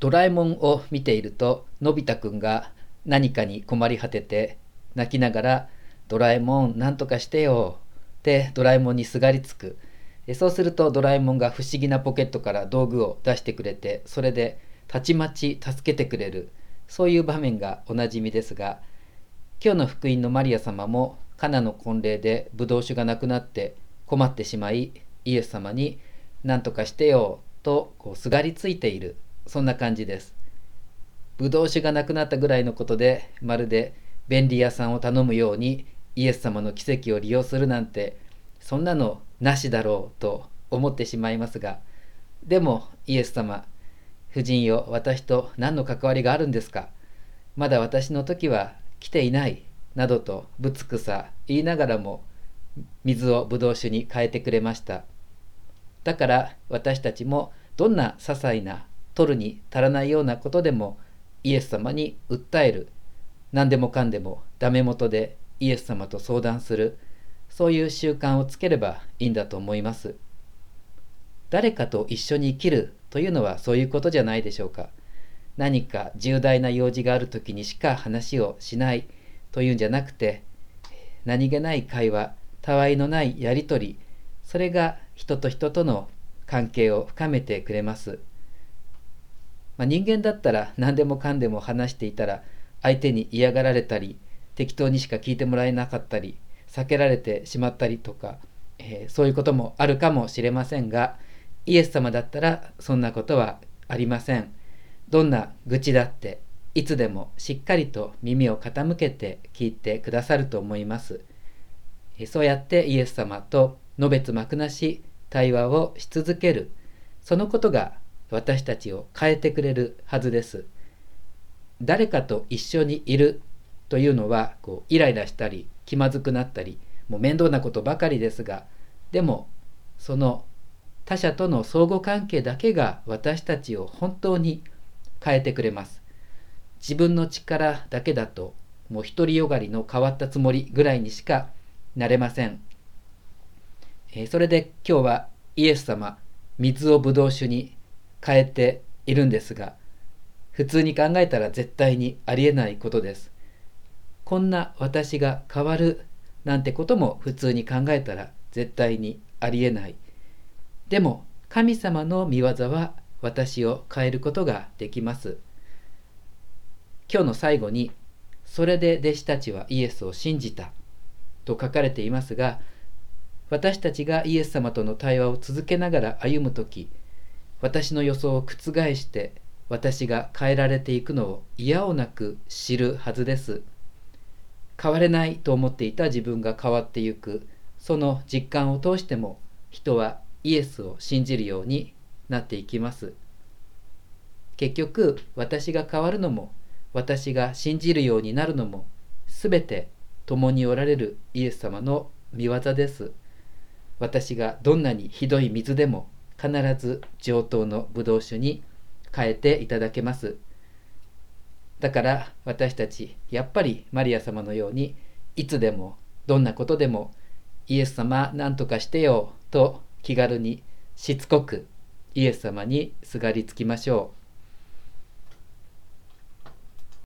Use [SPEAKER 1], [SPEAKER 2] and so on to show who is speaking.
[SPEAKER 1] ドラえもんを見ているとのび太くんが何かに困り果てて泣きながら「ドラえもんなんとかしてよ」ってドラえもんにすがりつく。そうするとドラえもんが不思議なポケットから道具を出してくれてそれでたちまち助けてくれる。そういう場面がおなじみですが今日の福音のマリア様もカナの婚礼でブドウ酒がなくなって困ってしまいイエス様に「何とかしてよ」とこうすがりついている。そんな感じです。ブドウ酒がなくなったぐらいのことでまるで便利屋さんを頼むようにイエス様の奇跡を利用するなんてそんなのなしだろうと思ってしまいますがでもイエス様夫人よ私と何の関わりがあるんですか？まだ私の時は来ていないなどとぶつくさ言いながらも水をぶどう酒に変えてくれましただから私たちもどんな些細な取るに足らないようなことでもイエス様に訴える。何でもかんでもダメ元でイエス様と相談する。そういう習慣をつければいいんだと思います。誰かと一緒に生きるというのはそういうことじゃないでしょうか。何か重大な用事がある時にしか話をしないというんじゃなくて何気ない会話たわいのないやり取りそれが人と人との関係を深めてくれます、まあ、人間だったら何でもかんでも話していたら相手に嫌がられたり適当にしか聞いてもらえなかったり避けられてしまったりとか、えー、そういうこともあるかもしれませんがイエス様だったらそんなことはありません。どんな愚痴だっていつでもしっかりと耳を傾けて聞いてくださると思います。そうやってイエス様とのべつ幕なし対話をし続けるそのことが私たちを変えてくれるはずです。誰かと一緒にいるというのはこうイライラしたり気まずくなったりもう面倒なことばかりですがでもその他者との相互関係だけが私たちを本当に変えてくれます。自分の力だけだともう独りよがりの変わったつもりぐらいにしかなれません。えー、それで今日はイエス様水をブドウ酒に変えているんですが普通に考えたら絶対にありえないことです。こんな私が変わるなんてことも普通に考えたら絶対にありえない。でも神様の御業は私を変えることができます。今日の最後に、それで弟子たちはイエスを信じたと書かれていますが、私たちがイエス様との対話を続けながら歩む時私の予想を覆して私が変えられていくのを嫌をなく知るはずです。変われないと思っていた自分が変わってゆくその実感を通しても人はイエスを信じるようになっていきます結局私が変わるのも私が信じるようになるのも全て共におられるイエス様の御業です私がどんなにひどい水でも必ず上等のブドウ酒に変えていただけますだから私たちやっぱりマリア様のようにいつでもどんなことでもイエス様何とかしてよと気軽にしつこくイエス様にすがりつきましょう。